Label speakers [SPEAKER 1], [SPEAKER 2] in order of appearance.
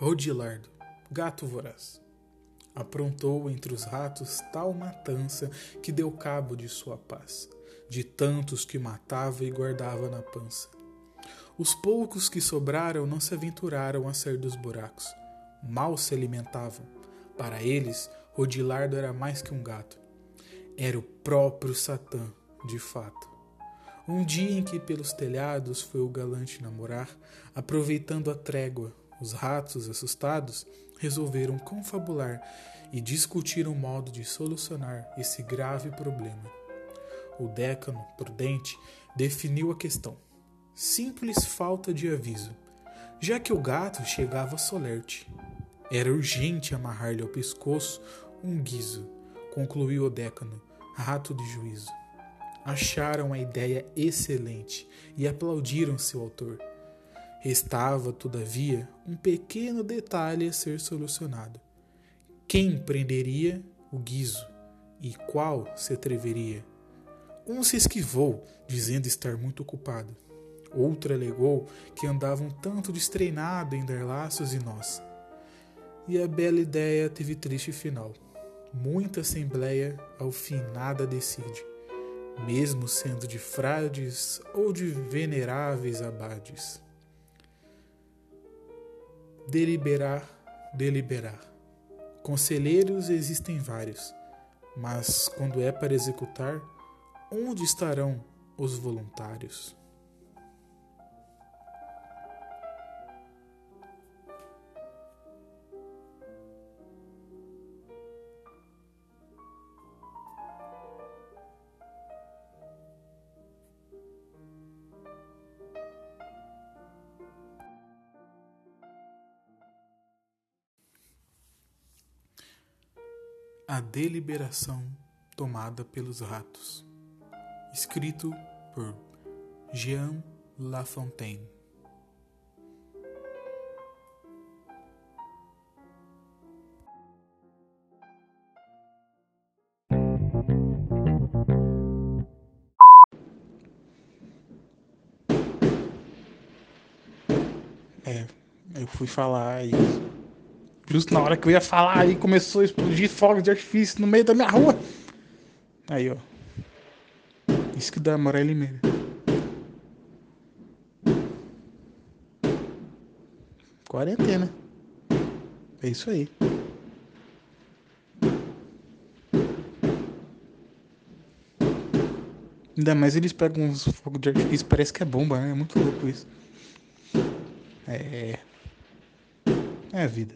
[SPEAKER 1] Rodilardo, gato voraz. Aprontou entre os ratos tal matança que deu cabo de sua paz, de tantos que matava e guardava na pança. Os poucos que sobraram não se aventuraram a sair dos buracos. Mal se alimentavam. Para eles, Rodilardo era mais que um gato. Era o próprio Satã, de fato. Um dia em que pelos telhados foi o galante namorar, aproveitando a trégua, os ratos, assustados, resolveram confabular e discutir um modo de solucionar esse grave problema. O décano, prudente, definiu a questão. Simples falta de aviso, já que o gato chegava solerte. Era urgente amarrar-lhe ao pescoço um guizo, concluiu o décano, rato de juízo. Acharam a ideia excelente e aplaudiram seu autor. Restava, todavia, um pequeno detalhe a ser solucionado. Quem prenderia o guizo e qual se atreveria? Um se esquivou, dizendo estar muito ocupado. Outro alegou que andava um tanto destreinado em dar laços e nós. E a bela ideia teve triste final. Muita assembleia, ao fim nada decide, mesmo sendo de frades ou de veneráveis abades deliberar, deliberar. Conselheiros existem vários, mas quando é para executar, onde estarão os voluntários? A Deliberação Tomada pelos Ratos. Escrito por Jean Lafontaine.
[SPEAKER 2] É, eu fui falar e Justo na hora que eu ia falar, aí começou a explodir fogos de artifício no meio da minha rua. Aí, ó. Isso que dá moral Limeira. Quarentena. É isso aí. Ainda mais eles pegam uns fogos de artifício, parece que é bomba, né? É muito louco isso. É. É a vida.